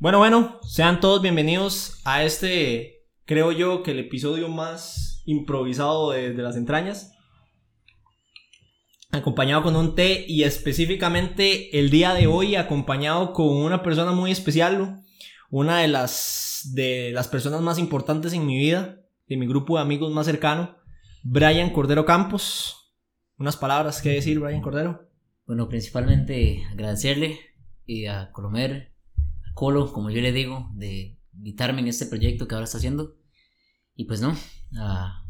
Bueno, bueno, sean todos bienvenidos a este, creo yo, que el episodio más improvisado de, de las entrañas. Acompañado con un té y específicamente el día de hoy acompañado con una persona muy especial, una de las, de las personas más importantes en mi vida, de mi grupo de amigos más cercano, Brian Cordero Campos. Unas palabras que decir, Brian Cordero. Bueno, principalmente agradecerle y a Colomer, Colo, como yo le digo, de invitarme en este proyecto que ahora está haciendo. Y pues no, a,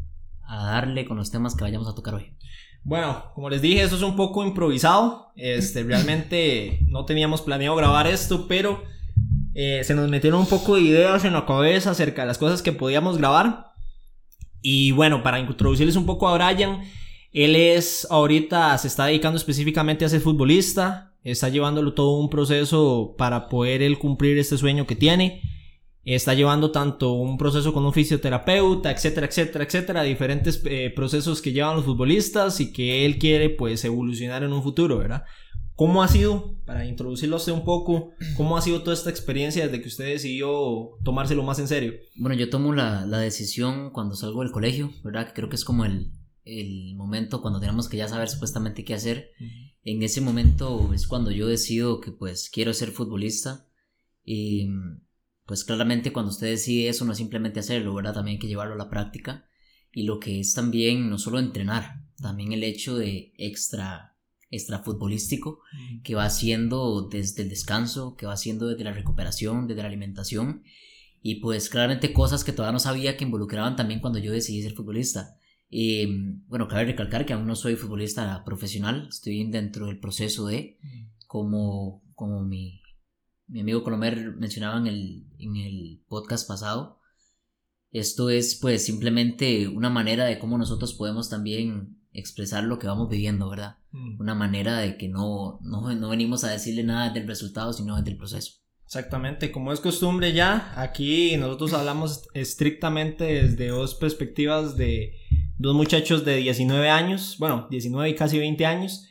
a darle con los temas que vayamos a tocar hoy. Bueno, como les dije, eso es un poco improvisado. Este, realmente no teníamos planeado grabar esto, pero eh, se nos metieron un poco de ideas en la cabeza acerca de las cosas que podíamos grabar. Y bueno, para introducirles un poco a Brian, él es ahorita, se está dedicando específicamente a ser futbolista, está llevándolo todo un proceso para poder él cumplir este sueño que tiene. Está llevando tanto un proceso con un fisioterapeuta, etcétera, etcétera, etcétera, diferentes eh, procesos que llevan los futbolistas y que él quiere pues evolucionar en un futuro, ¿verdad? ¿Cómo ha sido, para introducirlo a usted un poco, cómo ha sido toda esta experiencia desde que usted decidió tomárselo más en serio? Bueno, yo tomo la, la decisión cuando salgo del colegio, ¿verdad? Creo que es como el, el momento cuando tenemos que ya saber supuestamente qué hacer. En ese momento es cuando yo decido que pues quiero ser futbolista y pues claramente cuando usted decide eso no es simplemente hacerlo, ¿verdad? También hay que llevarlo a la práctica y lo que es también no solo entrenar, también el hecho de extra extra futbolístico que va haciendo desde el descanso, que va haciendo desde la recuperación, desde la alimentación y pues claramente cosas que todavía no sabía que involucraban también cuando yo decidí ser futbolista. Y bueno, cabe recalcar que aún no soy futbolista profesional, estoy dentro del proceso de, como, como mi, mi amigo Colomer mencionaba en el, en el podcast pasado, esto es pues simplemente una manera de cómo nosotros podemos también expresar lo que vamos viviendo, ¿verdad? Mm. Una manera de que no, no, no venimos a decirle nada del resultado, sino del proceso. Exactamente, como es costumbre ya, aquí nosotros hablamos estrictamente desde dos perspectivas de dos muchachos de 19 años, bueno, 19 y casi 20 años,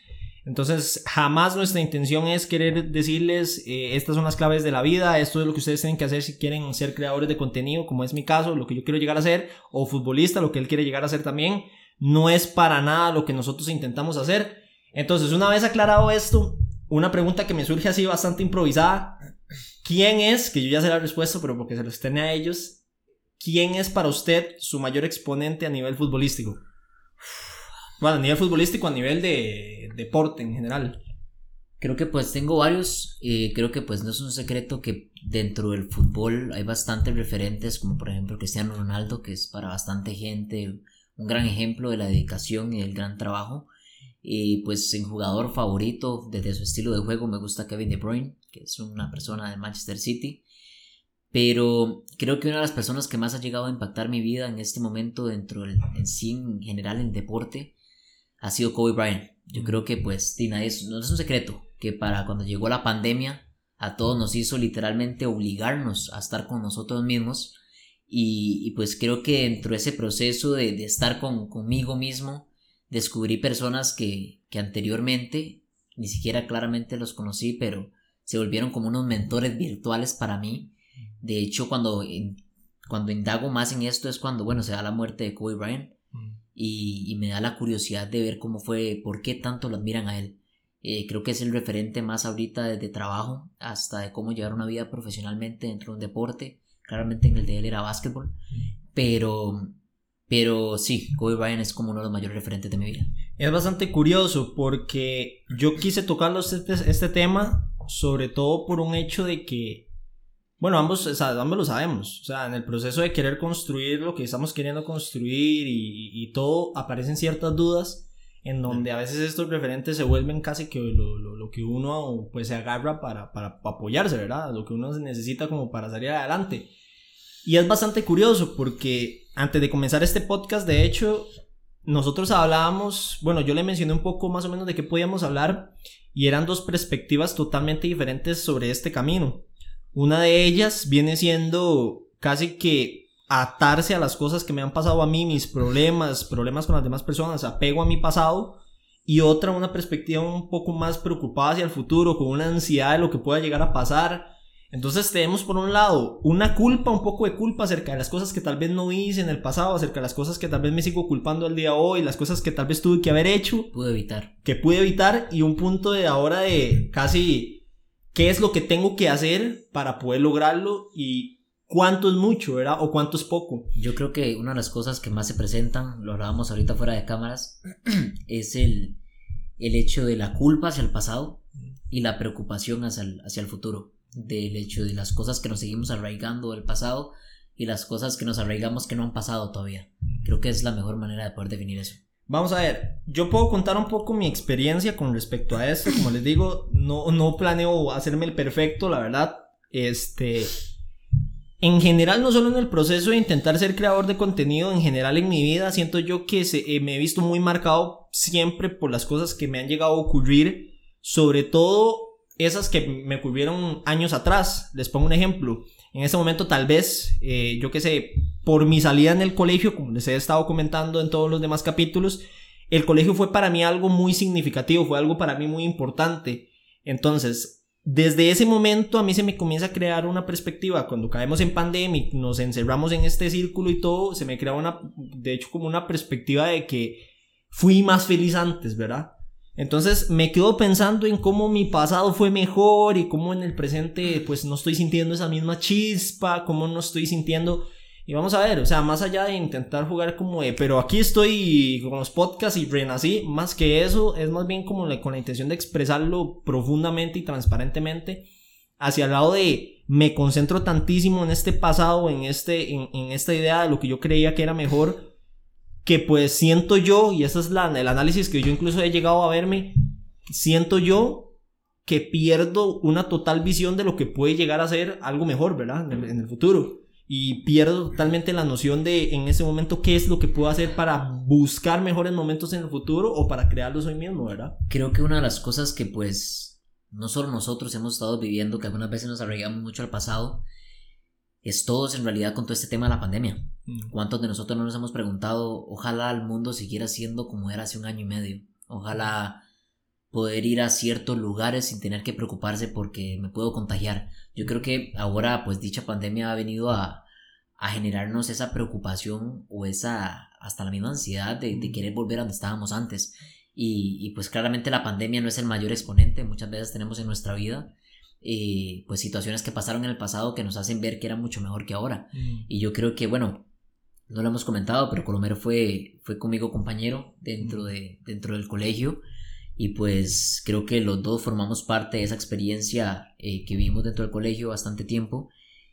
entonces, jamás nuestra intención es querer decirles, eh, estas son las claves de la vida, esto es lo que ustedes tienen que hacer si quieren ser creadores de contenido, como es mi caso, lo que yo quiero llegar a ser, o futbolista, lo que él quiere llegar a ser también. No es para nada lo que nosotros intentamos hacer. Entonces, una vez aclarado esto, una pregunta que me surge así bastante improvisada. ¿Quién es, que yo ya sé la respuesta, pero porque se lo estén a ellos, quién es para usted su mayor exponente a nivel futbolístico? Bueno, a nivel futbolístico, a nivel de deporte en general. Creo que pues tengo varios, eh, creo que pues no es un secreto que dentro del fútbol hay bastantes referentes, como por ejemplo Cristiano Ronaldo, que es para bastante gente un gran ejemplo de la dedicación y del gran trabajo. Y pues en jugador favorito, desde su estilo de juego, me gusta Kevin De Bruyne, que es una persona de Manchester City. Pero creo que una de las personas que más ha llegado a impactar mi vida en este momento dentro del en sí en general en deporte ha sido Kobe Bryant. Yo creo que pues no es un secreto que para cuando llegó la pandemia a todos nos hizo literalmente obligarnos a estar con nosotros mismos y, pues creo que dentro de ese proceso de, estar con, conmigo mismo descubrí personas que, que anteriormente ni siquiera claramente los conocí pero se volvieron como unos mentores virtuales para mí de hecho cuando, cuando indago más en esto es cuando bueno se da la muerte de Kobe Bryant y, me da la curiosidad de ver cómo fue, por qué tanto lo admiran a él. Eh, creo que es el referente más ahorita desde trabajo hasta de cómo llevar una vida profesionalmente dentro de un deporte. Claramente en el de él era básquetbol, pero, pero sí, Kobe Bryant es como uno de los mayores referentes de mi vida. Es bastante curioso porque yo quise tocarlo este, este tema sobre todo por un hecho de que bueno, ambos, o sea, ambos lo sabemos. O sea, en el proceso de querer construir lo que estamos queriendo construir y, y todo, aparecen ciertas dudas en donde a veces estos referentes se vuelven casi que lo, lo, lo que uno pues se agarra para, para, para, apoyarse, ¿verdad? Lo que uno necesita como para salir adelante. Y es bastante curioso porque antes de comenzar este podcast, de hecho, nosotros hablábamos, bueno, yo le mencioné un poco más o menos de qué podíamos hablar y eran dos perspectivas totalmente diferentes sobre este camino. Una de ellas viene siendo casi que atarse a las cosas que me han pasado a mí, mis problemas, problemas con las demás personas, apego a mi pasado. Y otra, una perspectiva un poco más preocupada hacia el futuro, con una ansiedad de lo que pueda llegar a pasar. Entonces tenemos por un lado una culpa, un poco de culpa acerca de las cosas que tal vez no hice en el pasado, acerca de las cosas que tal vez me sigo culpando al día de hoy, las cosas que tal vez tuve que haber hecho. Pude evitar. Que pude evitar y un punto de ahora de casi qué es lo que tengo que hacer para poder lograrlo y cuánto es mucho, ¿verdad? O cuánto es poco. Yo creo que una de las cosas que más se presentan, lo hablábamos ahorita fuera de cámaras, es el, el hecho de la culpa hacia el pasado y la preocupación hacia el, hacia el futuro del hecho de las cosas que nos seguimos arraigando del pasado y las cosas que nos arraigamos que no han pasado todavía. Creo que es la mejor manera de poder definir eso. Vamos a ver, yo puedo contar un poco mi experiencia con respecto a esto, como les digo, no, no planeo hacerme el perfecto, la verdad, este, en general, no solo en el proceso de intentar ser creador de contenido, en general en mi vida, siento yo que se, eh, me he visto muy marcado siempre por las cosas que me han llegado a ocurrir, sobre todo esas que me ocurrieron años atrás. Les pongo un ejemplo. En ese momento tal vez, eh, yo qué sé, por mi salida en el colegio, como les he estado comentando en todos los demás capítulos, el colegio fue para mí algo muy significativo, fue algo para mí muy importante. Entonces, desde ese momento a mí se me comienza a crear una perspectiva. Cuando caemos en pandemia nos encerramos en este círculo y todo, se me crea una, de hecho, como una perspectiva de que fui más feliz antes, ¿verdad? Entonces me quedo pensando en cómo mi pasado fue mejor y cómo en el presente pues no estoy sintiendo esa misma chispa, cómo no estoy sintiendo... Y vamos a ver, o sea, más allá de intentar jugar como de, pero aquí estoy con los podcasts y renací, más que eso, es más bien como con la intención de expresarlo profundamente y transparentemente hacia el lado de me concentro tantísimo en este pasado, en, este, en, en esta idea de lo que yo creía que era mejor, que pues siento yo, y ese es la, el análisis que yo incluso he llegado a verme, siento yo que pierdo una total visión de lo que puede llegar a ser algo mejor, ¿verdad? En el, futuro. Y pierdo totalmente la noción de en ese momento qué es lo que puedo hacer para buscar mejores momentos en el futuro o para crearlos hoy mismo, ¿verdad? Creo que una de las cosas que pues no solo nosotros hemos estado viviendo, que algunas veces nos arraigamos mucho al pasado, es todos en realidad con todo este tema de la pandemia. Mm. ¿Cuántos de nosotros no nos hemos preguntado, ojalá el mundo siguiera siendo como era hace un año y medio? Ojalá poder ir a ciertos lugares sin tener que preocuparse porque me puedo contagiar. Yo creo que ahora pues dicha pandemia ha venido a, a generarnos esa preocupación o esa hasta la misma ansiedad de, de querer volver a donde estábamos antes. Y, y, pues claramente la pandemia no es el mayor exponente, muchas veces tenemos en nuestra vida eh, pues situaciones que pasaron en el pasado que nos hacen ver que era mucho mejor que ahora. Mm. Y yo creo que, bueno, no lo hemos comentado, pero Colomero fue, fue conmigo compañero dentro, mm. de, dentro del colegio y pues creo que los dos formamos parte de esa experiencia eh, que vivimos dentro del colegio bastante tiempo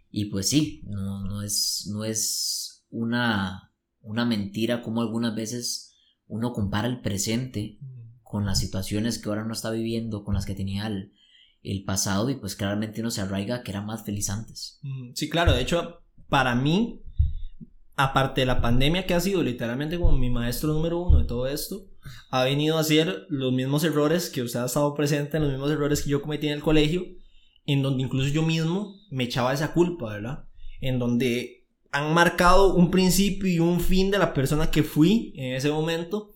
y pues sí, no, no es, no es una, una mentira como algunas veces uno compara el presente mm. con las situaciones que ahora no está viviendo, con las que tenía el, el pasado y pues claramente uno se arraiga que era más feliz antes. Sí, claro, de hecho, para mí, aparte de la pandemia que ha sido literalmente como mi maestro número uno de todo esto, ha venido a hacer los mismos errores que usted ha estado presente, los mismos errores que yo cometí en el colegio, en donde incluso yo mismo me echaba esa culpa, ¿verdad? En donde han marcado un principio y un fin de la persona que fui en ese momento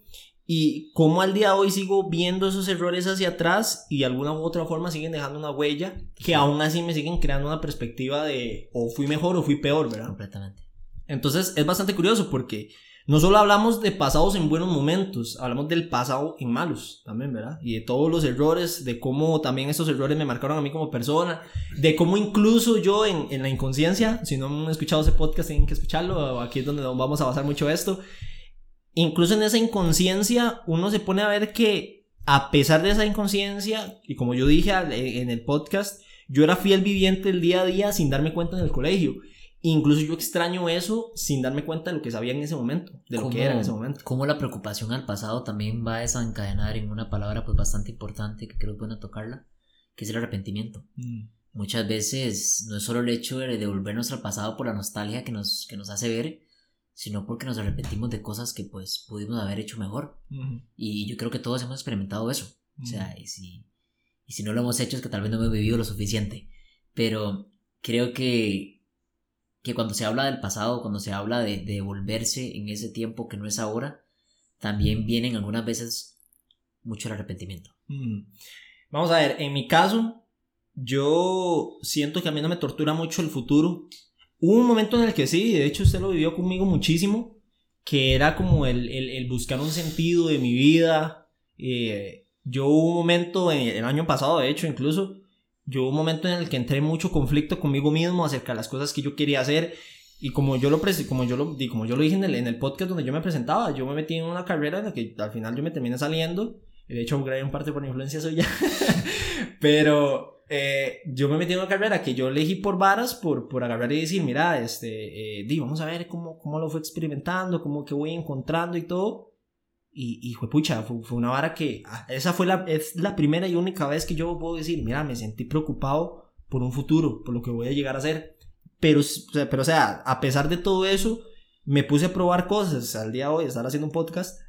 y como al día de hoy sigo viendo esos errores hacia atrás y de alguna u otra forma siguen dejando una huella que aún así me siguen creando una perspectiva de o fui mejor o fui peor, ¿verdad? Completamente. Entonces es bastante curioso porque no solo hablamos de pasados en buenos momentos, hablamos del pasado en malos también, ¿verdad? Y de todos los errores, de cómo también esos errores me marcaron a mí como persona, de cómo incluso yo en, en la inconsciencia, si no han escuchado ese podcast tienen que escucharlo, aquí es donde vamos a basar mucho esto, incluso en esa inconsciencia uno se pone a ver que a pesar de esa inconsciencia, y como yo dije en el podcast, yo era fiel viviente el día a día sin darme cuenta en el colegio. Incluso yo extraño eso sin darme cuenta de lo que sabía en ese momento, de lo que era en ese momento. Como la preocupación al pasado también va a desencadenar en una palabra pues bastante importante que creo que bueno tocarla, que es el arrepentimiento. Mm. Muchas veces no es solo el hecho de devolvernos al pasado por la nostalgia que nos, que nos hace ver, sino porque nos arrepentimos de cosas que pues pudimos haber hecho mejor. Y yo creo que todos hemos experimentado eso. O sea, y si, y si no lo hemos hecho es que tal vez no hemos vivido lo suficiente. Pero creo que, que cuando se habla del pasado, cuando se habla de, de volverse en ese tiempo que no es ahora, también vienen algunas veces mucho el arrepentimiento. Vamos a ver, en mi caso, yo siento que a mí no me tortura mucho el futuro. Hubo un momento en el que sí, de hecho usted lo vivió conmigo muchísimo, que era como el, el, buscar un sentido de mi vida. Eh, yo hubo un momento, en el año pasado de hecho incluso, yo hubo un momento en el que entré en mucho conflicto conmigo mismo acerca de las cosas que yo quería hacer. Y como yo lo, como yo lo, como yo lo dije en el, en el podcast donde yo me presentaba, yo me metí en una carrera en la que al final yo me terminé saliendo. De hecho, un parte por influencia suya. Pero eh, yo me metí en una carrera que yo elegí por varas, por, por agarrar y decir, mira, este, eh, di, vamos a ver cómo, cómo lo fue experimentando, cómo que voy encontrando y todo. Y, y fue pucha, fue, una vara que, ah, esa fue la, es la primera y única vez que yo puedo decir, mira, me sentí preocupado por un futuro, por lo que voy a llegar a hacer. Pero, pero o sea, a pesar de todo eso, me puse a probar cosas al día de hoy, estar haciendo un podcast.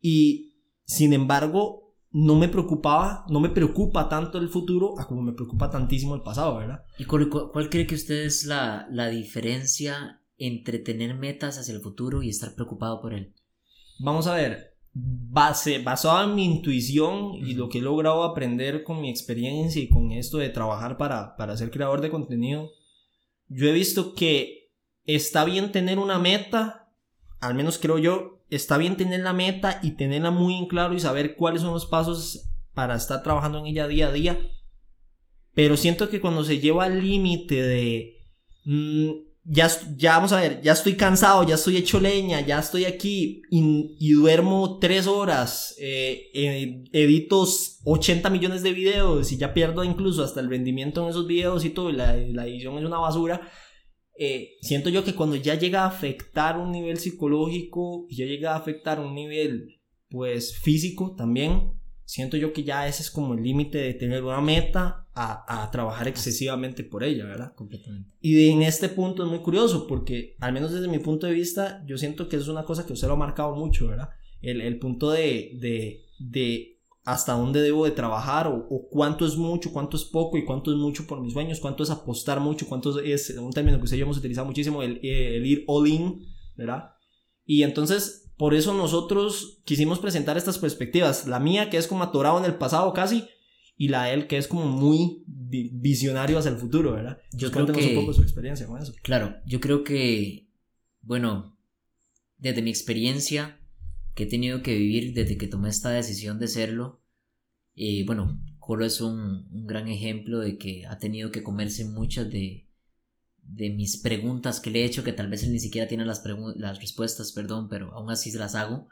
Y, sin embargo, no me preocupaba, no me preocupa tanto el futuro a como me preocupa tantísimo el pasado, ¿verdad? ¿Y cuál, cuál cree que usted es la, la diferencia entre tener metas hacia el futuro y estar preocupado por él? Vamos a ver, base, basado en mi intuición y lo que he logrado aprender con mi experiencia y con esto de trabajar para, para ser creador de contenido, yo he visto que está bien tener una meta, al menos creo yo, está bien tener la meta y tenerla muy en claro y saber cuáles son los pasos para estar trabajando en ella día a día. Pero siento que cuando se lleva al límite de... Mmm, ya, ya vamos a ver, ya estoy cansado, ya estoy hecho leña, ya estoy aquí y, y duermo tres horas, eh, eh, edito 80 millones de videos y ya pierdo incluso hasta el rendimiento en esos videos y todo, la, la edición es una basura. Eh, siento yo que cuando ya llega a afectar un nivel psicológico y ya llega a afectar un nivel pues físico también, siento yo que ya ese es como el límite de tener una meta a, a, trabajar excesivamente por ella, ¿verdad? Completamente. Y en este punto es muy curioso porque, al menos desde mi punto de vista, yo siento que es una cosa que usted lo ha marcado mucho, ¿verdad? El, el punto de, de, de, hasta dónde debo de trabajar o, o, cuánto es mucho, cuánto es poco y cuánto es mucho por mis sueños, cuánto es apostar mucho, cuánto es un término que usted y yo hemos utilizado muchísimo, el, el ir all in, ¿verdad? Y entonces por eso nosotros quisimos presentar estas perspectivas. La mía, que es como atorado en el pasado casi, y la de él, que es como muy visionario hacia el futuro, ¿verdad? Yo creo que... un poco su experiencia con eso. Claro, yo creo que, bueno, desde mi experiencia que he tenido que vivir desde que tomé esta decisión de serlo, y bueno, Colo es un, un gran ejemplo de que ha tenido que comerse muchas de, de mis preguntas que le he hecho, que tal vez él ni siquiera tiene las, las respuestas, perdón, pero aún así se las hago.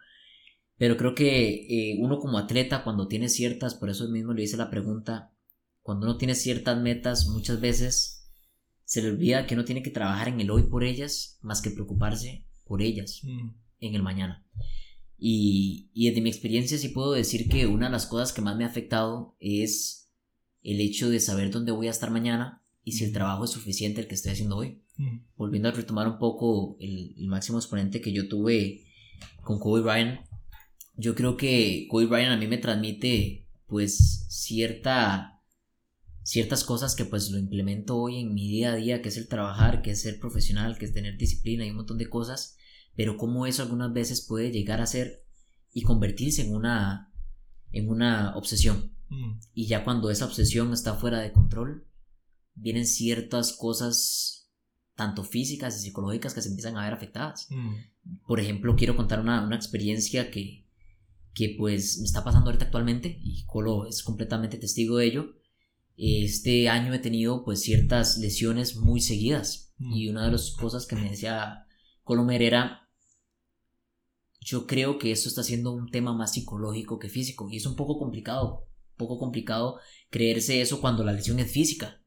Pero creo que eh, uno como atleta, cuando tiene ciertas, por eso mismo le hice la pregunta, cuando uno tiene ciertas metas, muchas veces se le olvida que uno tiene que trabajar en el hoy por ellas, más que preocuparse por ellas mm. en el mañana. Y, y desde mi experiencia sí puedo decir que una de las cosas que más me ha afectado es el hecho de saber dónde voy a estar mañana y si el trabajo es suficiente el que estoy haciendo hoy. Volviendo a retomar un poco el, el, máximo exponente que yo tuve con Kobe Bryant, yo creo que Kobe Bryant a mí me transmite pues cierta ciertas cosas que pues lo implemento hoy en mi día a día, que es el trabajar, que es ser profesional, que es tener disciplina y un montón de cosas, pero cómo eso algunas veces puede llegar a ser y convertirse en una en una obsesión. Mm. Y ya cuando esa obsesión está fuera de control, vienen ciertas cosas, tanto físicas y psicológicas, que se empiezan a ver afectadas. Mm. Por ejemplo, quiero contar una, una, experiencia que, que pues me está pasando ahorita actualmente y Colo es completamente testigo de ello. Este año he tenido pues ciertas lesiones muy seguidas mm. y una de las cosas que me decía Colomer era yo creo que esto está siendo un tema más psicológico que físico y es un poco complicado, poco complicado creerse eso cuando la lesión es física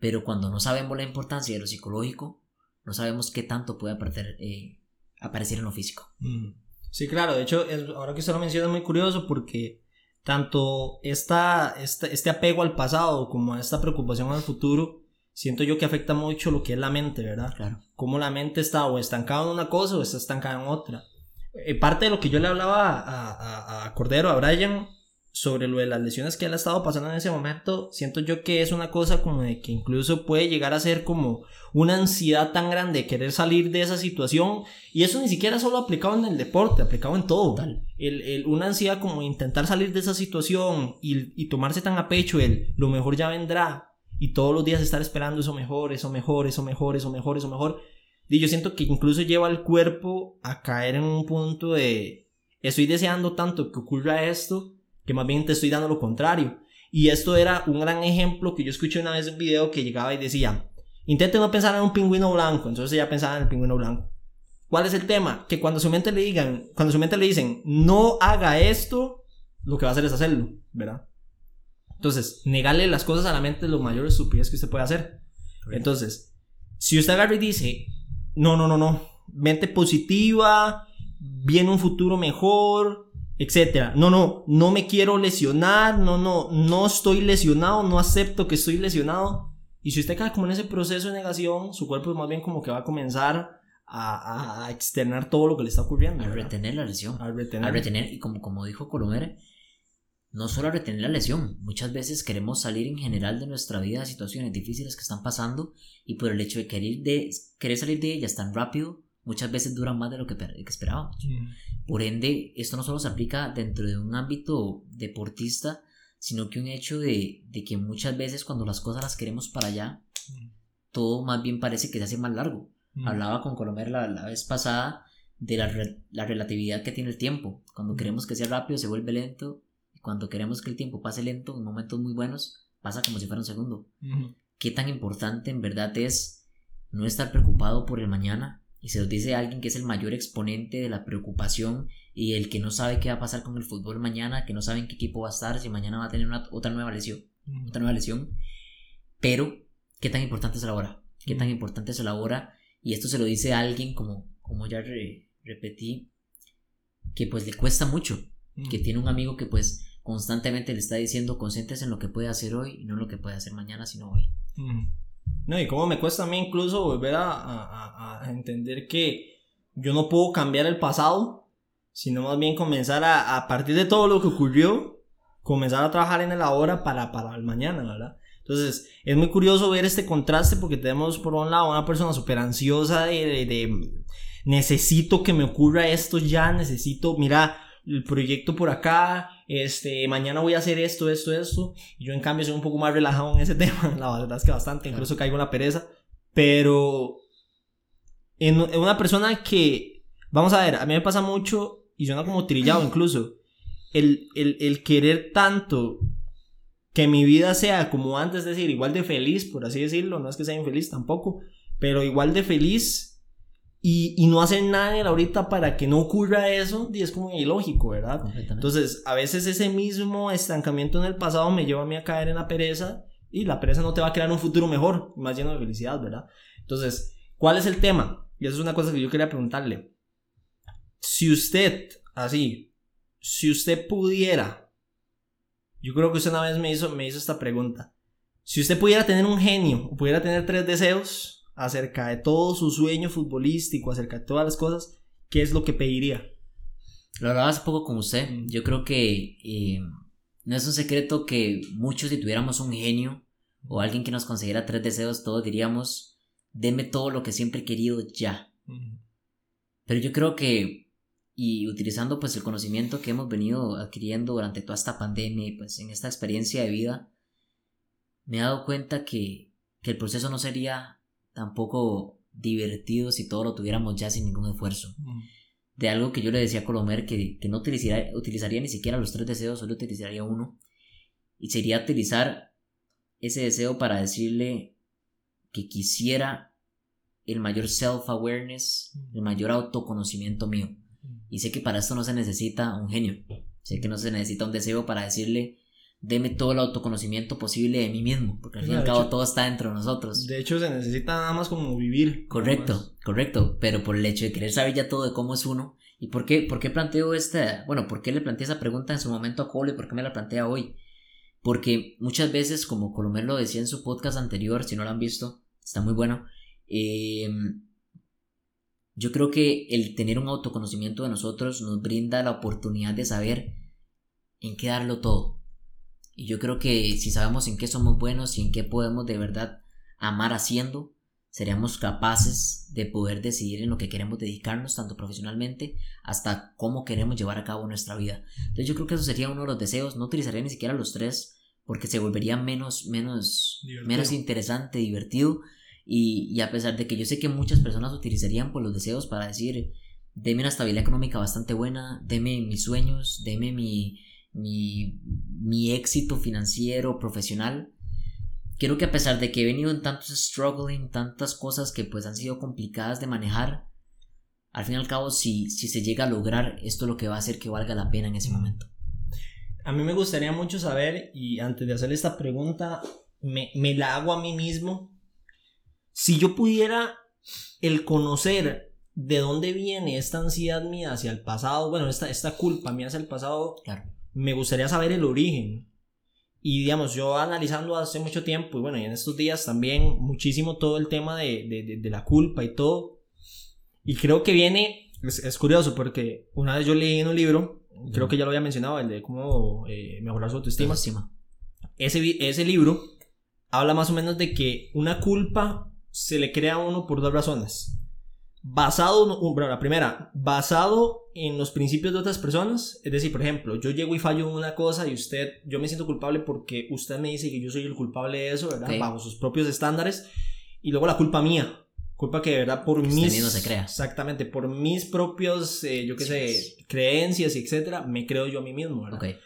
pero cuando no sabemos la importancia de lo psicológico, no sabemos qué tanto puede aparecer, eh, aparecer en lo físico. Mm. Sí, claro, de hecho, ahora que usted lo menciona es muy curioso porque tanto esta, esta, este apego al pasado como esta preocupación al futuro, siento yo que afecta mucho lo que es la mente, ¿verdad? Claro. Cómo la mente está o estancada en una cosa o está estancada en otra. Eh, parte de lo que yo le hablaba a, a, a Cordero, a Brian, sobre lo de las lesiones que él ha estado pasando en ese momento, siento yo que es una cosa como de que incluso puede llegar a ser como una ansiedad tan grande de querer salir de esa situación y eso ni siquiera solo aplicado en el deporte, aplicado en todo. El, el, una ansiedad como intentar salir de esa situación y, y, tomarse tan a pecho el lo mejor ya vendrá y todos los días estar esperando eso mejor, eso mejor, eso mejor, eso mejor, eso mejor. Y yo siento que incluso lleva al cuerpo a caer en un punto de estoy deseando tanto que ocurra esto que más bien te estoy dando lo contrario. Y esto era un gran ejemplo que yo escuché una vez en un video que llegaba y decía, intente no pensar en un pingüino blanco, entonces ya pensaba en el pingüino blanco. ¿Cuál es el tema? Que cuando su mente le digan, cuando su mente le dicen, no haga esto, lo que va a hacer es hacerlo, ¿verdad? Entonces, negarle las cosas a la mente es lo mayor estupidez que usted puede hacer. Entonces, si usted agarra y dice, no, no, no, no, mente positiva, viene un futuro mejor, etcétera. No, no, no me quiero lesionar, no, no, no estoy lesionado, no acepto que estoy lesionado. Y si usted cae como en ese proceso de negación, su cuerpo más bien como que va a comenzar a, a, externar todo lo que le está ocurriendo. A retener la lesión. A retener. A retener, y como, como dijo Colomere, no solo a retener la lesión, muchas veces queremos salir en general de nuestra vida de situaciones difíciles que están pasando y por el hecho de querer, de, querer salir de ellas tan rápido, muchas veces duran más de lo que, esperábamos. Por ende, esto no solo se aplica dentro de un ámbito deportista, sino que un hecho de, de que muchas veces cuando las cosas las queremos para allá, todo más bien parece que se hace más largo. Hablaba con Colomer la, la, vez pasada de la, la relatividad que tiene el tiempo. Cuando queremos que sea rápido se vuelve lento cuando queremos que el tiempo pase lento, en momentos muy buenos, pasa como si fuera un segundo. ¿Qué tan importante en verdad es no estar preocupado por el mañana? Y se lo dice alguien que es el mayor exponente de la preocupación y el que no sabe qué va a pasar con el fútbol mañana, que no sabe en qué equipo va a estar, si mañana va a tener otra nueva lesión. Otra nueva lesión. Pero, ¿qué tan importante es la hora? ¿Qué tan importante es la hora? Y esto se lo dice alguien, como, como ya repetí, que pues le cuesta mucho, que tiene un amigo que pues constantemente le está diciendo concéntrese en lo que puede hacer hoy y no lo que puede hacer mañana, sino hoy. No, y cómo me cuesta a mí incluso volver a, entender que yo no puedo cambiar el pasado, sino más bien comenzar a, a partir de todo lo que ocurrió, comenzar a trabajar en el ahora para, para el mañana, ¿verdad? Entonces, es muy curioso ver este contraste porque tenemos por un lado una persona súper ansiosa de, de, necesito que me ocurra esto ya, necesito, mira, el proyecto por acá, este, mañana voy a hacer esto, esto, esto. Y yo en cambio soy un poco más relajado en ese tema, la verdad es que bastante, incluso caigo en la pereza. Pero en, una persona que, vamos a ver, a mí me pasa mucho y suena como trillado incluso, el, el, el querer tanto que mi vida sea como antes, es decir, igual de feliz, por así decirlo, no es que sea infeliz tampoco, pero igual de feliz y, y, no hacer nada en ahorita para que no ocurra eso, y es como ilógico, ¿verdad? Entonces, a veces ese mismo estancamiento en el pasado me lleva a mí a caer en la pereza y la pereza no te va a crear un futuro mejor, más lleno de felicidad, ¿verdad? Entonces, ¿cuál es el tema? Y eso es una cosa que yo quería preguntarle. Si usted, así, si usted pudiera, yo creo que usted una vez me hizo, me hizo esta pregunta. Si usted pudiera tener un genio, o pudiera tener tres deseos, acerca de todo su sueño futbolístico, acerca de todas las cosas, ¿qué es lo que pediría? Lo hablaba hace poco con usted. Mm. Yo creo que eh, no es un secreto que muchos, si tuviéramos un genio o alguien que nos consiguiera tres deseos, todos diríamos, deme todo lo que siempre he querido ya. Pero yo creo que, y utilizando pues el conocimiento que hemos venido adquiriendo durante toda esta pandemia y pues en esta experiencia de vida, me he dado cuenta que, que el proceso no sería tampoco divertido si todo lo tuviéramos ya sin ningún esfuerzo. De algo que yo le decía a Colomer que, que no utilizaría, utilizaría ni siquiera los tres deseos, solo utilizaría uno. Y sería utilizar ese deseo para decirle que quisiera el mayor self-awareness, el mayor autoconocimiento mío. Y sé que para esto no se necesita un genio. Sé que no se necesita un deseo para decirle deme todo el autoconocimiento posible de mí mismo, porque al fin y al cabo todo está dentro de nosotros. De hecho, se necesita nada más como vivir. Correcto, correcto, pero por el hecho de querer saber ya todo de cómo es uno, ¿y por qué, por qué planteo esta, bueno, por qué le planteé esa pregunta en su momento a Cole y por qué me la plantea hoy? Porque muchas veces, como Colomer lo decía en su podcast anterior, si no lo han visto, está muy bueno, em, yo creo que el tener un autoconocimiento de nosotros nos brinda la oportunidad de saber en qué darlo todo y yo creo que si sabemos en qué somos buenos y en qué podemos de verdad amar haciendo, seríamos capaces de poder decidir en lo que queremos dedicarnos, tanto profesionalmente hasta cómo queremos llevar a cabo nuestra vida. Entonces yo creo que eso sería uno de los deseos. No utilizaría ni siquiera los tres, porque se volvería menos, menos, menos interesante, divertido. Y, y, a pesar de que yo sé que muchas personas utilizarían por pues, los deseos para decir, deme una estabilidad económica bastante buena, deme mis sueños, deme mi, mi, mi éxito financiero, profesional. Creo que a pesar de que he venido en tantos struggling, tantas cosas que pues han sido complicadas de manejar, al fin y al cabo, si, si se llega a lograr, esto es lo que va a hacer que valga la pena en ese momento. A mí me gustaría mucho saber, y antes de hacer esta pregunta, me, me la hago a mí mismo. Si yo pudiera el conocer de dónde viene esta ansiedad mía hacia el pasado, bueno, esta, esta culpa mía hacia el pasado, me gustaría saber el origen. Y digamos, yo analizando hace mucho tiempo, y bueno, y en estos días también muchísimo todo el tema de, de, de la culpa y todo, y creo que viene, es, curioso porque una vez yo leí en un libro, creo que ya lo había mencionado, el de cómo eh, mejorar su autoestima. Ese, ese libro habla más o menos de que una culpa se le crea a uno por dos razones. Basado, bueno, la primera, basado en los principios de otras personas. Es decir, por ejemplo, yo llego y fallo en una cosa y usted, yo me siento culpable porque usted me dice que yo soy el culpable de eso, ¿verdad? Bajo sus propios estándares. Y luego la culpa mía, Culpa que de verdad por mis... se crea. Exactamente, por mis propios, eh, yo qué sé, creencias y etcétera, me creo yo a mí mismo, ¿verdad?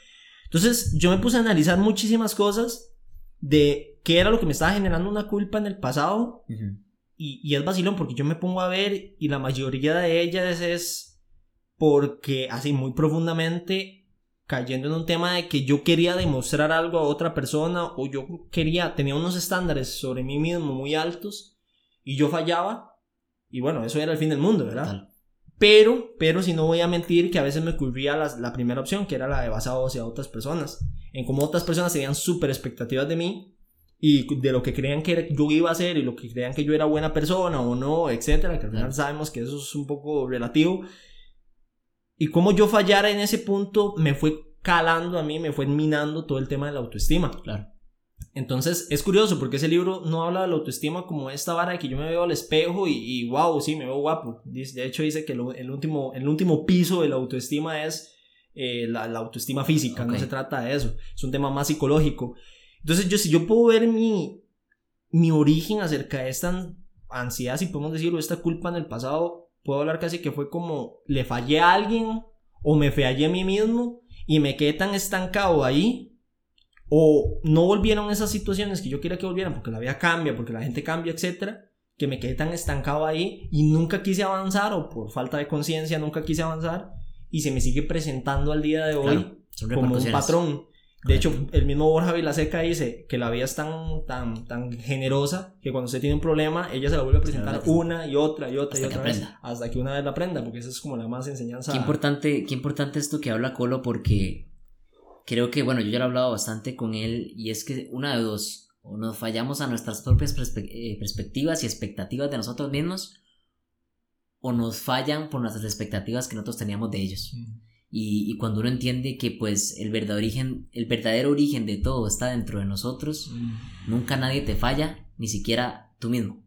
Entonces yo me puse a analizar muchísimas cosas de qué era lo que me estaba generando una culpa en el pasado y, y, es vacilón porque yo me pongo a ver y la mayoría de ellas es porque así muy profundamente cayendo en un tema de que yo quería demostrar algo a otra persona o yo quería, tenía unos estándares sobre mí mismo muy altos y yo fallaba y bueno, eso era el fin del mundo, ¿verdad? Pero, pero si no voy a mentir que a veces me ocurría la, la primera opción, que era la de basado hacia otras personas, en cómo otras personas tenían súper expectativas de mí y de lo que creían que yo iba a hacer y lo que creían que yo era buena persona o no, etcétera, que al final sabemos que eso es un poco relativo. Y cómo yo fallara en ese punto me fue calando a mí, me fue minando todo el tema de la autoestima. Claro. Entonces es curioso porque ese libro no habla de la autoestima como esta vara de que yo me veo al espejo y, wow, sí, me veo guapo. De hecho dice que el, último, el último piso de la autoestima es eh, la, autoestima física, no se trata de eso, es un tema más psicológico. Entonces yo si yo puedo ver mi, mi origen acerca de esta ansiedad, si podemos decirlo, esta culpa en el pasado, puedo hablar casi que fue como le fallé a alguien o me fallé a mí mismo y me quedé tan estancado ahí o no volvieron esas situaciones que yo quería que volvieran porque la vida cambia, porque la gente cambia, etcétera, que me quedé tan estancado ahí y nunca quise avanzar o por falta de conciencia nunca quise avanzar y se me sigue presentando al día de hoy como un patrón. De hecho, el mismo Borja Vilaseca dice que la vida es tan, tan, tan generosa que cuando usted tiene un problema, ella se la vuelve a presentar una y otra y otra y otra vez hasta que una vez la aprenda, porque esa es como la más enseñanza. Qué importante, qué importante esto que habla Colo porque creo que, bueno, yo ya lo he hablado bastante con él y es que una de dos, o nos fallamos a nuestras propias eh, perspectivas y expectativas de nosotros mismos, o nos fallan por nuestras expectativas que nosotros teníamos de ellos. Y, y, cuando uno entiende que pues el verdadero origen, el verdadero origen de todo está dentro de nosotros, nunca nadie te falla, ni siquiera tú mismo.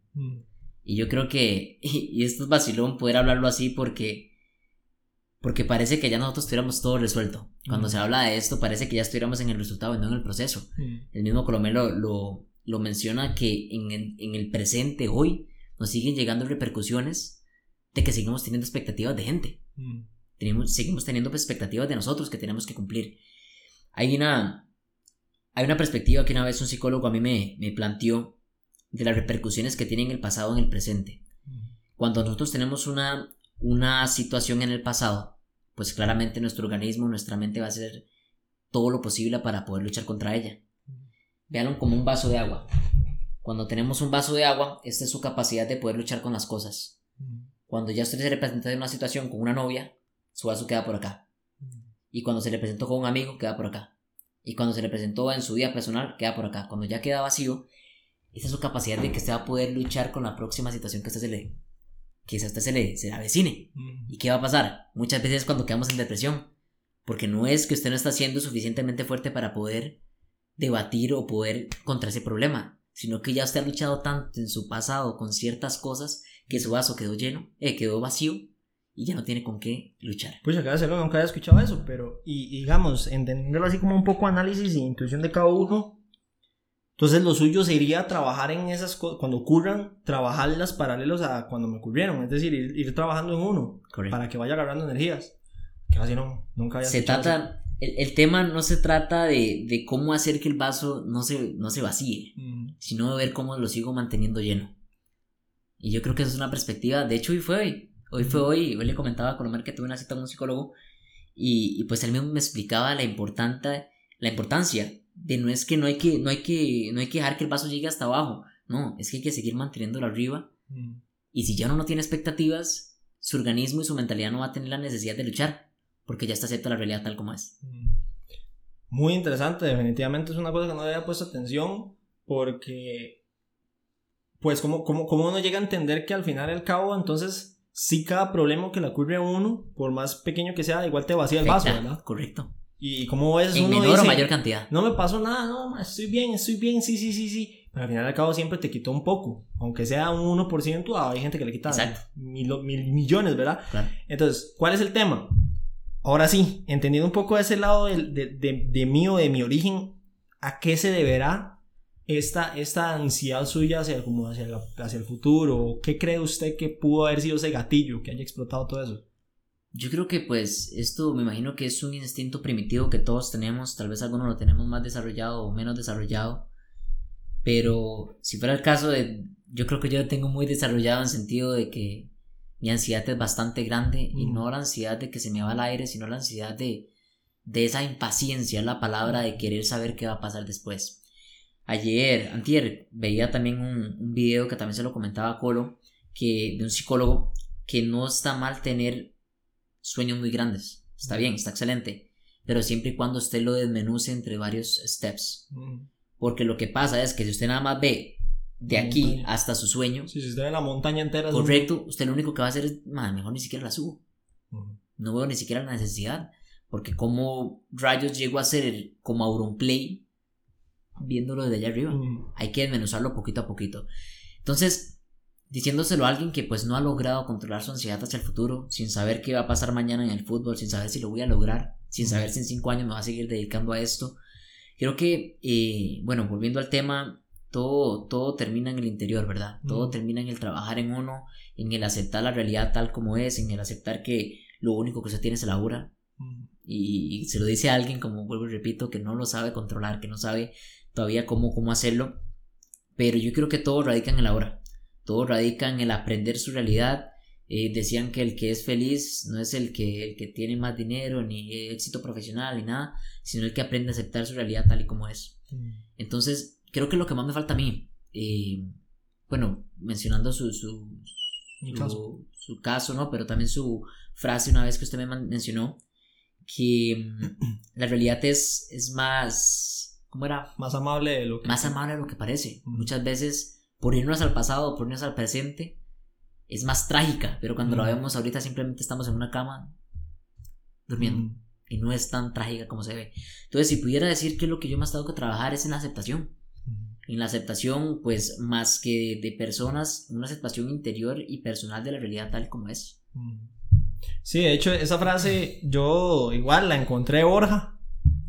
Y yo creo que, y, y esto es vacilón poder hablarlo así porque porque parece que ya nosotros tuviéramos todo resuelto. Cuando se habla de esto, parece que ya estuviéramos en el resultado y no en el proceso. El mismo Colomelo lo, lo, menciona que en, en, el presente, hoy, nos siguen llegando repercusiones de que seguimos teniendo expectativas de gente. Tenemos, seguimos teniendo expectativas de nosotros que tenemos que cumplir. Hay una, hay una perspectiva que una vez un psicólogo a mí me, me planteó de las repercusiones que tiene en el pasado en el presente. Cuando nosotros tenemos una una situación en el pasado, pues claramente nuestro organismo, nuestra mente va a hacer todo lo posible para poder luchar contra ella. Véanlo como un vaso de agua. Cuando tenemos un vaso de agua, esta es su capacidad de poder luchar con las cosas. Cuando ya usted se le presenta en una situación con una novia, su vaso queda por acá. Y cuando se le presentó con un amigo, queda por acá. Y cuando se le presentó en su día personal, queda por acá. Cuando ya queda vacío, esta es su capacidad de que usted va a poder luchar con la próxima situación que usted se le, que a usted se le, se avecine. ¿Y qué va a pasar? Muchas veces cuando quedamos en depresión, porque no es que usted no está siendo suficientemente fuerte para poder debatir o poder contra ese problema, sino que ya usted ha luchado tanto en su pasado con ciertas cosas que su vaso quedó lleno, eh, quedó vacío, y ya no tiene con qué luchar. Pues acaba de hacerlo, nunca había escuchado eso, pero, y, y digamos, entendiéndolo así como un poco análisis e intuición de cada uno, entonces lo suyo sería trabajar en esas cosas, cuando ocurran, trabajarlas paralelos a cuando me ocurrieron, es decir, ir, trabajando en uno, para que vaya agarrando energías. Que así no, nunca había Se trata, el, el, tema no se trata de, de, cómo hacer que el vaso no se, no se vacíe, sino de ver cómo lo sigo manteniendo lleno. Y yo creo que esa es una perspectiva, de hecho hoy fue hoy, fue hoy, hoy le comentaba a Colomar que tuve una cita con un psicólogo y, y pues él mismo me explicaba la, importante, la importancia de no es que no hay que, no hay que, no hay que dejar que el vaso llegue hasta abajo, no, es que hay que seguir manteniéndolo arriba. Mm. Y si ya uno no tiene expectativas, su organismo y su mentalidad no va a tener la necesidad de luchar, porque ya está acepta la realidad tal como es. Mm. Muy interesante, definitivamente es una cosa que no había puesto atención, porque, pues, como, como, como uno llega a entender que al final y al cabo, entonces, sí cada problema que le ocurre a uno, por más pequeño que sea, igual te vacía el vaso, ¿verdad? Correcto. Y como es en menor o mayor cantidad. No me pasó nada, no, estoy bien, estoy bien, sí, sí, sí, sí. Pero al final al cabo siempre te quitó un poco. Aunque sea un 1%, ah, hay gente que le quita mil, mil, millones, ¿verdad? Entonces, ¿cuál es el tema? Ahora sí, entendiendo un poco ese lado de, de, de, de mí o de mi origen, ¿a qué se deberá esta, esta ansiedad suya hacia, como hacia, hacia el futuro? ¿Qué cree usted que pudo haber sido ese gatillo que haya explotado todo eso? Yo creo que pues esto me imagino que es un instinto primitivo que todos tenemos, tal vez algunos lo tenemos más desarrollado o menos desarrollado, pero si fuera el caso de, yo creo que yo lo tengo muy desarrollado en sentido de que mi ansiedad es bastante grande y no la ansiedad de que se me va el aire, sino la ansiedad de, de esa impaciencia, la palabra de querer saber qué va a pasar después. Ayer, antier, veía también un, un video que también se lo comentaba Colo, que, de un psicólogo, que no está mal tener sueños muy grandes. Está bien, está excelente. Pero siempre y cuando usted lo desmenuce entre varios steps. Porque lo que pasa es que si usted nada más ve de aquí hasta su sueño. Si usted ve la montaña entera. Correcto, usted lo único que va a hacer es, mejor ni siquiera la subo. No veo ni siquiera la necesidad. Porque como rayos llego a hacer como Auronplay viéndolo desde allá arriba. Hay que desmenuzarlo poquito a poquito. Entonces, diciéndoselo a alguien que pues no ha logrado controlar su ansiedad hacia el futuro, sin saber qué va a pasar mañana en el fútbol, sin saber si lo voy a lograr, sin saber si en cinco años me va a seguir dedicando a esto. Creo que, eh, bueno, volviendo al tema, todo, todo termina en el interior, ¿verdad? Todo termina en el trabajar en uno, en el aceptar la realidad tal como es, en el aceptar que lo único que usted tiene es la aura. Y, se lo dice a alguien, como vuelvo y repito, que no lo sabe controlar, que no sabe todavía cómo, cómo hacerlo. Pero yo creo que todo radica en el ahora todo radica en el aprender su realidad. Eh, decían que el que es feliz no es el que, el que tiene más dinero, ni éxito profesional, ni nada, sino el que aprende a aceptar su realidad tal y como es. Mm. Entonces, creo que lo que más me falta a mí, eh, bueno, mencionando su, su, su, caso. ¿no? Pero también su frase una vez que usted me mencionó, que mm, la realidad es, es más, ¿cómo era? Más amable de lo que... Más amable de lo que parece. Mm. Muchas veces por irnos al pasado, por irnos al presente, es más trágica, pero cuando la vemos ahorita simplemente estamos en una cama durmiendo y no es tan trágica como se ve. Entonces, si pudiera decir que lo que yo más tengo que trabajar es en la aceptación. En la aceptación, pues más que de, personas, una aceptación interior y personal de la realidad tal como es. Sí, de hecho, esa frase yo igual la encontré Borja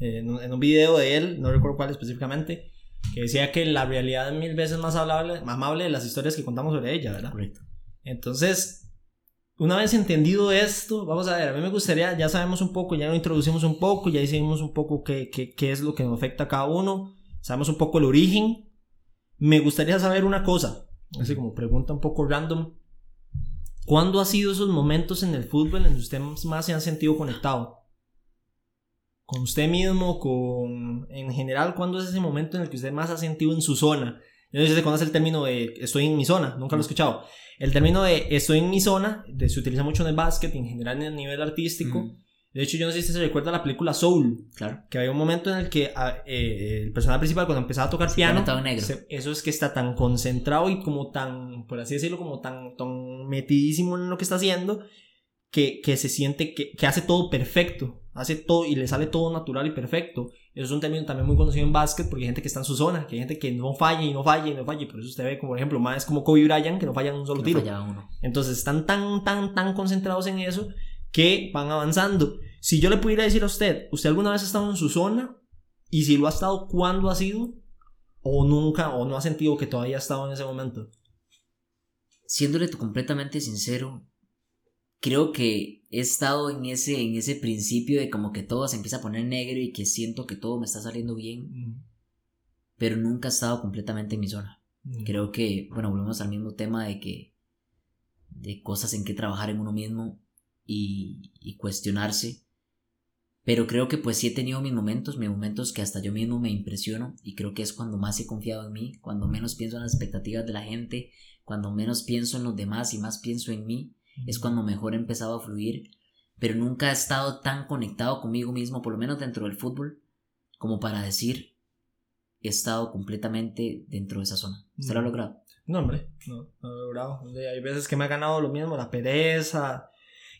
en, en un video de él, no recuerdo cuál específicamente, que decía que la realidad es mil veces más, hablable, más amable de las historias que contamos sobre ella, ¿verdad? Correcto. Entonces, una vez entendido esto, vamos a ver, a mí me gustaría, ya sabemos un poco, ya lo introducimos un poco, ya hicimos un poco qué, qué, qué es lo que nos afecta a cada uno, sabemos un poco el origen. Me gustaría saber una cosa, así como pregunta un poco random. ¿Cuándo ha sido esos momentos en el fútbol en los que ustedes más se han sentido conectado? Con usted mismo, con en general, ¿cuándo es ese momento en el que usted más ha sentido en su zona? Yo no sé si se conoce el término de estoy en mi zona, nunca lo he escuchado. El término de estoy en mi zona de, se utiliza mucho en el básquet, en general en el nivel artístico. De hecho, yo no sé si se recuerda la película Soul. Claro. Que había un momento en el que ah, eh, el personaje principal, cuando empezaba a tocar piano, eso es que está tan concentrado y como tan, por así decirlo, como tan, tan metidísimo en lo que está haciendo, que, que se siente que, que hace todo perfecto hace todo y le sale todo natural y perfecto. Eso es un término también muy conocido en básquet porque hay gente que está en su zona, que hay gente que no falla y no falla y no falla. Por eso usted ve, como por ejemplo, más como Kobe Bryant, que no falla en un solo tiro. Entonces están tan, tan, tan concentrados en eso que van avanzando. Si yo le pudiera decir a usted, ¿usted alguna vez ha estado en su zona? Y si lo ha estado, ¿cuándo ha sido? ¿O nunca, o no ha sentido que todavía ha estado en ese momento? Siéndole completamente sincero, creo que he estado en ese, en ese principio de como que todo se empieza a poner negro y que siento que todo me está saliendo bien, pero nunca he estado completamente en mi zona. Creo que, bueno, volvemos al mismo tema de que, de cosas en que trabajar en uno mismo y, y cuestionarse. Pero creo que pues sí he tenido mis momentos, mis momentos que hasta yo mismo me impresiono y creo que es cuando más he confiado en mí, cuando menos pienso en las expectativas de la gente, cuando menos pienso en los demás y más pienso en mí es cuando mejor he empezado a fluir, pero nunca he estado tan conectado conmigo mismo, por lo menos dentro del fútbol, como para decir, he estado completamente dentro de esa zona. ¿Usted lo ha logrado? No, hombre, no, no lo he logrado. Hay veces que me ha ganado lo mismo, la pereza.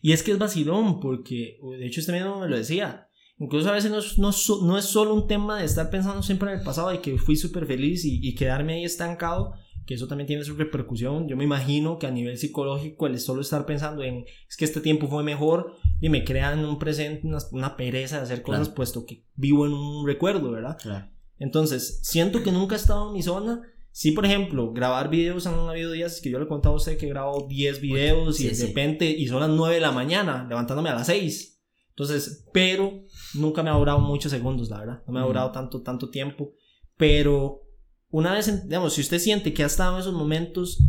Y es que es vacilón, porque, de hecho, usted mismo me lo decía. Incluso a veces no, no, no es solo un tema de estar pensando siempre en el pasado y que fui súper feliz y, y quedarme ahí estancado, que eso también tiene su repercusión. Yo me imagino que a nivel psicológico el solo estar pensando en es que este tiempo fue mejor y me crean un presente, una, pereza de hacer cosas, puesto que vivo en un recuerdo, ¿verdad? Claro. Entonces, siento que nunca he estado en mi zona. Sí, por ejemplo, grabar videos han habido días que yo le he contado a usted que he grabado 10 videos y de repente, y son las 9 de la mañana, levantándome a las 6. Entonces, pero nunca me ha durado muchos segundos, la verdad. No me ha durado tanto, tanto tiempo. Pero una vez, digamos, si usted siente que ha estado en esos momentos,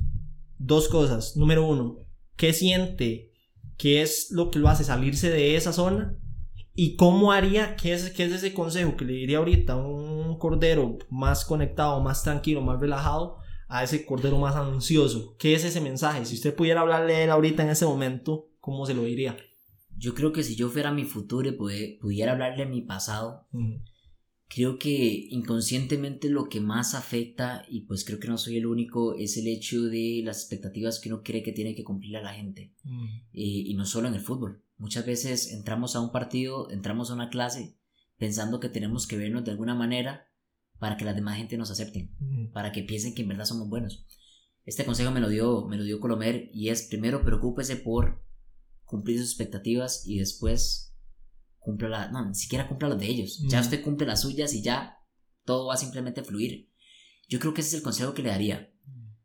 dos cosas. Número uno, ¿qué siente? ¿Qué es lo que lo hace salirse de esa zona? ¿Y cómo haría? ¿Qué es, qué es ese consejo que le diría ahorita a un cordero más conectado, más tranquilo, más relajado? a ese cordero más ansioso. ¿Qué es ese mensaje? Si usted pudiera hablarle a él ahorita en ese momento, ¿cómo se lo diría? Yo creo que si yo fuera mi futuro y pudiera hablarle a mi pasado, creo que inconscientemente lo que más afecta, y pues creo que no soy el único, es el hecho de las expectativas que uno cree que tiene que cumplir a la gente. Mm. y no solo en el fútbol. Muchas veces entramos a un partido, entramos a una clase pensando que tenemos que vernos de alguna manera para que la demás gente nos acepten, mm. para que piensen que en verdad somos buenos. Este consejo me lo dio, me lo dio Colomer y es primero preocúpese por cumplir sus expectativas y después cumpla la, no, ni siquiera cumpla las de ellos. Ya usted cumple las suyas y ya todo va a simplemente fluir. Yo creo que ese es el consejo que le daría.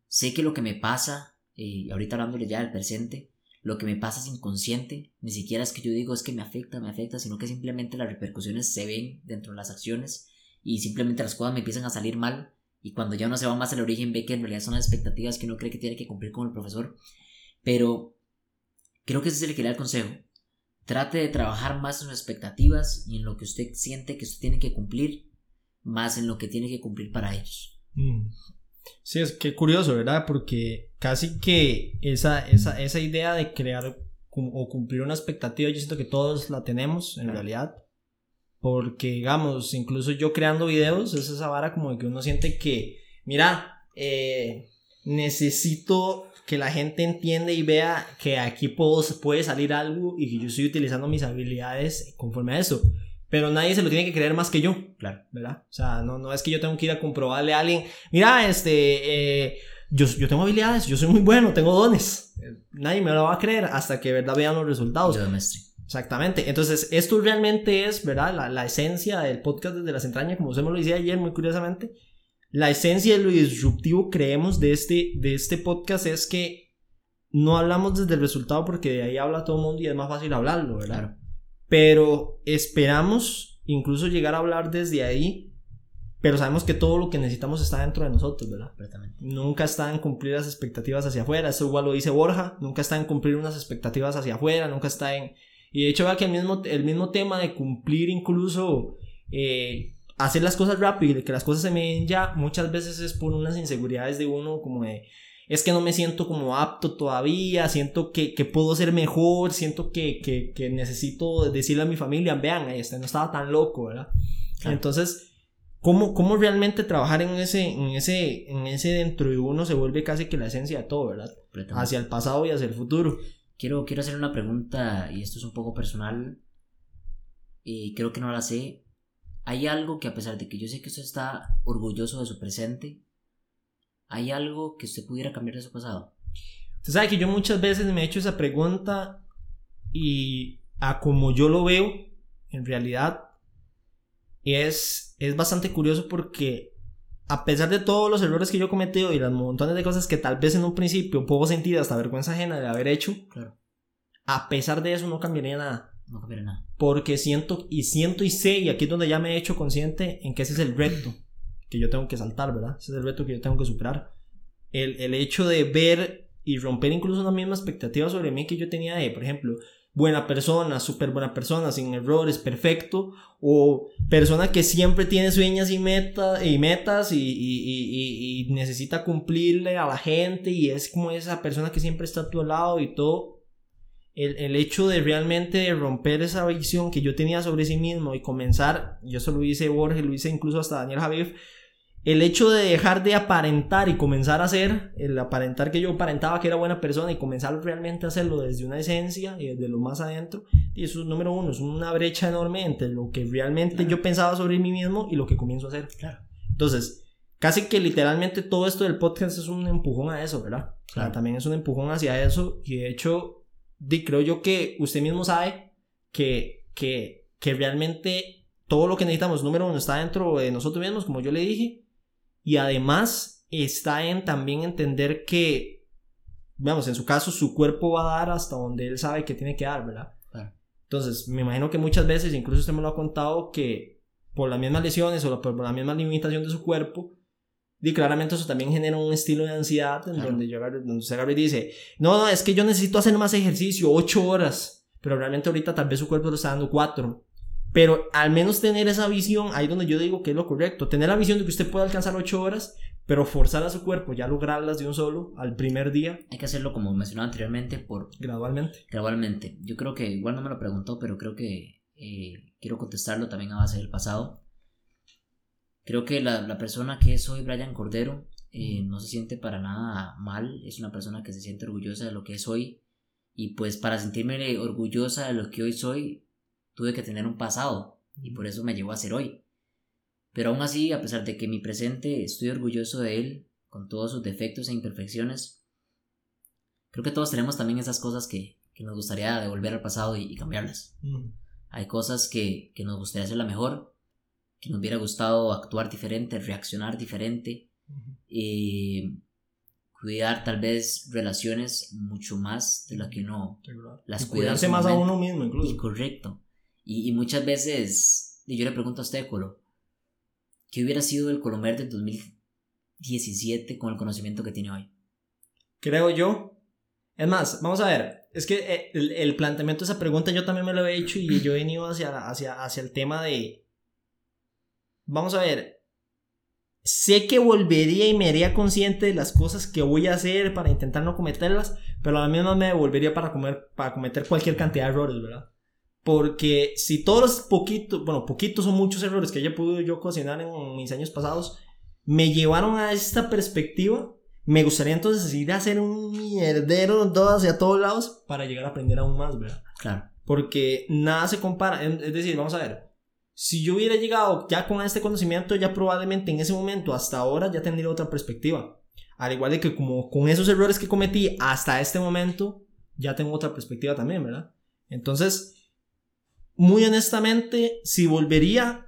Sé que lo que me pasa, y ahorita hablándole ya del presente, lo que me pasa es inconsciente, ni siquiera es que yo digo es que me afecta, me afecta, sino que simplemente las repercusiones se ven dentro de las acciones y simplemente las cosas me empiezan a salir mal y cuando ya uno se va más al origen ve que en realidad son las expectativas que uno cree que tiene que cumplir con el profesor. Pero creo que ese es el que le da el consejo. Trate de trabajar más en sus expectativas y en lo que usted siente que usted tiene que cumplir, más en lo que tiene que cumplir para ellos. Mm. Sí, es que curioso, ¿verdad? Porque casi que esa, esa, esa idea de crear o cumplir una expectativa, yo siento que todos la tenemos en realidad. Porque, digamos, incluso yo creando videos, es esa vara como de que uno siente que, mira, eh, necesito que la gente entiende y vea que aquí puedo, puede salir algo y que yo estoy utilizando mis habilidades conforme a eso. Pero nadie se lo tiene que creer más que yo, claro, ¿verdad? O sea, no, no es que yo tengo que ir a comprobarle a alguien, mira, este, eh, yo, yo tengo habilidades, yo soy muy bueno, tengo dones. Nadie me lo va a creer hasta que, ¿verdad? Vean los resultados. Exactamente. Entonces, esto realmente es, ¿verdad? La, la, esencia del podcast desde las entrañas, como usted me lo decía ayer, muy curiosamente la esencia de lo disruptivo creemos de este, de este podcast es que no hablamos desde el resultado porque de ahí habla todo el mundo y es más fácil hablarlo, ¿verdad? Pero esperamos incluso llegar a hablar desde ahí, pero sabemos que todo lo que necesitamos está dentro de nosotros, ¿verdad? Nunca está en cumplir las expectativas hacia afuera, eso igual lo dice Borja, nunca está en cumplir unas expectativas hacia afuera, nunca está en... Y de hecho, vea que el mismo, el mismo tema de cumplir incluso... Eh, hacer las cosas rápido y que las cosas se me den ya, muchas veces es por unas inseguridades de uno como de, es que no me siento como apto todavía, siento que, que puedo ser mejor, siento que, que, que, necesito decirle a mi familia, vean, este no estaba tan loco, ¿verdad? Entonces, ¿cómo, ¿cómo realmente trabajar en ese, en, ese, en ese dentro de uno se vuelve casi que la esencia de todo, ¿verdad? Hacia el pasado y hacia el futuro. Quiero, quiero hacer una pregunta, y esto es un poco personal. y creo que no la sé. Hay algo que a pesar de que yo sé que usted está orgulloso de su presente, hay algo que usted pudiera cambiar de su pasado. Usted sabe que yo muchas veces me he hecho esa pregunta y a como yo lo veo, en realidad, es, es bastante curioso porque a pesar de todos los errores que yo he cometido y las montones de cosas que tal vez en un principio puedo sentir hasta vergüenza ajena de haber hecho, Claro. a pesar de eso no cambiaría nada. No cambiaría nada. Porque siento y siento y sé, y aquí es donde ya me he hecho consciente en que ese es el reto que yo tengo que saltar, ¿verdad? Ese es el reto que yo tengo que superar. El, el hecho de ver y romper incluso una misma expectativa sobre mí que yo tenía de, por ejemplo, buena persona, súper buena persona, sin errores, perfecto, o persona que siempre tiene sueños y, meta, y metas y, y, y, necesita cumplirle a la gente y es como esa persona que siempre está a tu lado y todo. El, el hecho de realmente romper esa visión que yo tenía sobre sí mismo y comenzar, yo eso lo hice Borges, lo hice incluso hasta Daniel Javier, el hecho de dejar de aparentar y comenzar a hacer, el aparentar que yo aparentaba que era buena persona y comenzar realmente a hacerlo desde una esencia y desde lo más adentro, y eso es número uno, es una brecha enorme entre lo que realmente claro. yo pensaba sobre mí mismo y lo que comienzo a hacer. Claro. Entonces, casi que literalmente todo esto del podcast es un empujón a eso, ¿verdad? Claro. O sea, también es un empujón hacia eso y de hecho, di, creo yo que usted mismo sabe que, que, que realmente todo lo que necesitamos, número uno, está dentro de nosotros mismos, como yo le dije, y además está en también entender que, vamos, en su caso, su cuerpo va a dar hasta donde él sabe que tiene que dar, ¿verdad? Claro. Entonces, me imagino que muchas veces, incluso usted me lo ha contado, que por las mismas lesiones o por la misma limitación de su cuerpo, y claramente eso también genera un estilo de ansiedad en Claro. donde, yo, donde usted agarra y dice, no, no, es que yo necesito hacer más ejercicio, ocho horas, pero realmente ahorita tal vez su cuerpo lo está dando cuatro. Pero al menos tener esa visión, ahí donde yo digo que es lo correcto, tener la visión de que usted puede alcanzar ocho horas, pero forzar a su cuerpo ya lograrlas de un solo al primer día, Hay que hacerlo como mencionaba anteriormente por gradualmente. gradualmente. Yo creo que igual no me lo preguntó, pero creo que eh, quiero contestarlo también a base del pasado. Creo que la, la persona que es hoy Brian Cordero eh, no se siente para nada mal, es una persona que se siente orgullosa de lo que es hoy y pues para sentirme orgullosa de lo que hoy soy tuve que tener un pasado y por eso me llevó a ser hoy. Pero aún así, a pesar de que mi presente estoy orgulloso de él, con todos sus defectos e imperfecciones, creo que todos tenemos también esas cosas que, que nos gustaría devolver al pasado y, y cambiarlas. Mm. Hay cosas que, que nos gustaría hacerla mejor, que nos hubiera gustado actuar diferente, reaccionar diferente, y cuidar tal vez relaciones mucho más de lo que uno las Y cuidarse más a uno mismo y incluso. correcto. Y, y muchas veces, y yo le pregunto a usted, Colo, ¿qué hubiera sido el Colomer del 2017 con el conocimiento que tiene hoy? Creo yo. Es más, vamos a ver. Es que eh, el, el planteamiento de esa pregunta yo también me lo he hecho y yo he venido hacia, hacia, hacia el tema de... Vamos a ver. Sé que volvería y me haría consciente de las cosas que voy a hacer para intentar no cometerlas, pero a la misma me volvería para, comer, para cometer cualquier cantidad de errores, ¿verdad? Porque si todos los poquitos, bueno, poquitos o muchos errores que haya podido yo cocinar en mis años pasados me llevaron a esta perspectiva, me gustaría entonces ir a hacer un mierdero todo hacia todos lados para llegar a aprender aún más, ¿verdad? Claro, Porque nada se compara, es decir, vamos a ver, si yo hubiera llegado ya con este conocimiento, ya probablemente en ese momento hasta ahora ya tendría otra perspectiva. Al igual de que como con esos errores que cometí hasta este momento, ya tengo otra perspectiva también, ¿verdad? Entonces, muy honestamente, si volvería,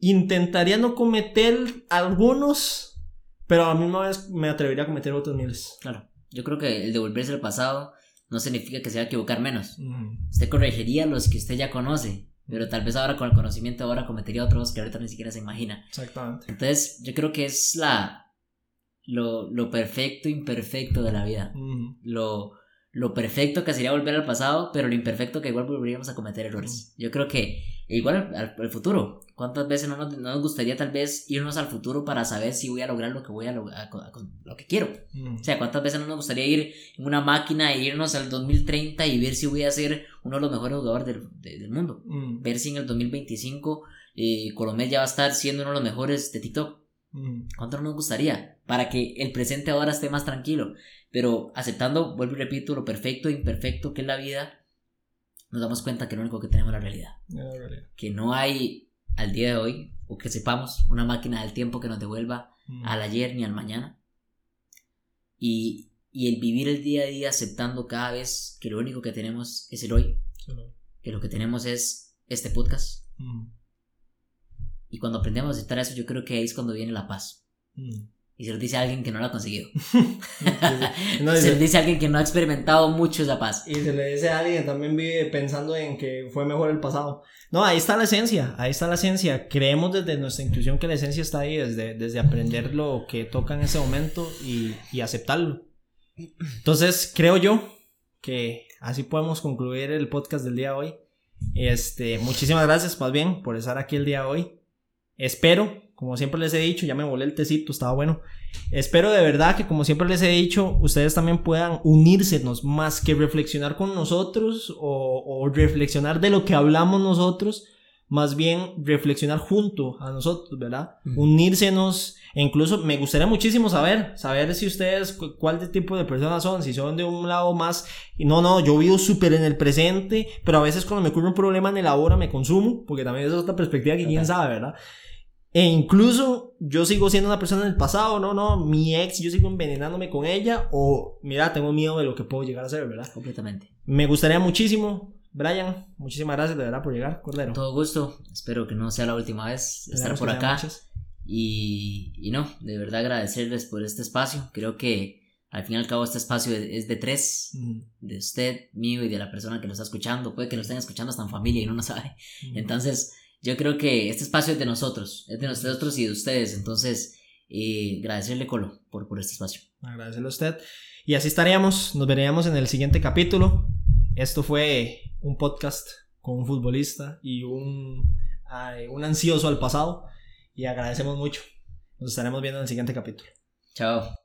intentaría no cometer algunos, pero a la misma vez me atrevería a cometer otros miles. claro. Yo creo que el devolverse al pasado no significa que se va a equivocar menos. Mm, Usted corregiría los que usted ya conoce, pero tal vez ahora con el conocimiento ahora cometería otros que ahorita ni siquiera se imagina. Exactamente. Entonces, yo creo que es la lo, lo perfecto imperfecto de la vida. Lo, lo perfecto que sería volver al pasado, pero lo imperfecto que igual volveríamos a cometer errores. Yo creo que igual al, al futuro. ¿Cuántas veces no nos, no nos gustaría tal vez irnos al futuro para saber si voy a lograr lo que voy a lo que quiero? mm. O sea, ¿cuántas veces no nos gustaría ir en una máquina e irnos al 2030 y ver si voy a ser uno de los mejores jugadores del, de- del mundo? Mm, Ver si en el 2025 eh, Colombia ya va a estar siendo uno de los mejores de TikTok. mm. ¿Cuánto no nos gustaría? Para que el presente ahora esté más tranquilo. Pero aceptando, vuelvo y repito, lo perfecto e imperfecto que es la vida, nos damos cuenta que lo único que tenemos es la realidad. La realidad. Que no hay al día de hoy, o que sepamos, una máquina del tiempo que nos devuelva Mm. al ayer ni al mañana. Y, y el vivir el día a día aceptando cada vez que lo único que tenemos es el hoy, Solo- que lo que tenemos es este podcast. Mm. Y cuando aprendemos a aceptar eso, yo creo que ahí es cuando viene la paz. Mm. Y se lo dice a alguien que no lo ha conseguido. No, se lo dice a alguien que no ha experimentado mucho esa paz. Y se le dice a alguien que también vive pensando en que fue mejor el pasado. No, ahí está la esencia, ahí está la esencia. Creemos desde nuestra intuición que la esencia está ahí, desde, desde aprender lo que toca en ese momento y, y aceptarlo. Entonces, creo yo que así podemos concluir el podcast del día de hoy. Este, muchísimas gracias, más bien, por estar aquí el día de hoy. Espero, como siempre les he dicho, ya me volé el tecito, estaba bueno. Espero de verdad que, como siempre les he dicho, ustedes también puedan unírsenos más que reflexionar con nosotros o, o reflexionar de lo que hablamos nosotros, más bien reflexionar junto a nosotros, ¿verdad? Ujú. Unírsenos, e incluso me gustaría muchísimo saber, saber si ustedes, cu- cuál de tipo de personas son, si son de un lado más, no, no, yo vivo súper en el presente, pero a veces cuando me ocurre un problema en el ahora me consumo, porque también es otra perspectiva que quién sabe, ¿verdad? E incluso yo sigo siendo una persona del pasado, no, no, mi ex, yo sigo envenenándome con ella, o mira, tengo miedo de lo que puedo llegar a ser, ¿verdad? Completamente. Me gustaría muchísimo, Brian, muchísimas gracias de verdad por llegar, Cordero. Todo gusto. Espero que no sea la última vez estar por acá. Y, y no, de verdad agradecerles por este espacio. Creo que al fin y al cabo este espacio es- es de tres. Mm, De usted, mío y de la persona que lo está escuchando. Puede que lo estén escuchando hasta en familia y no lo sabe. mm. Entonces, yo creo que este espacio es de nosotros. Es de nosotros y de ustedes. Entonces, eh, agradecerle, Colo, por, por este espacio. Agradecerle a usted. Y así estaríamos. Nos veríamos en el siguiente capítulo. Esto fue un podcast con un futbolista y un, ay, un ansioso al pasado. Y agradecemos mucho. Nos estaremos viendo en el siguiente capítulo. Chao.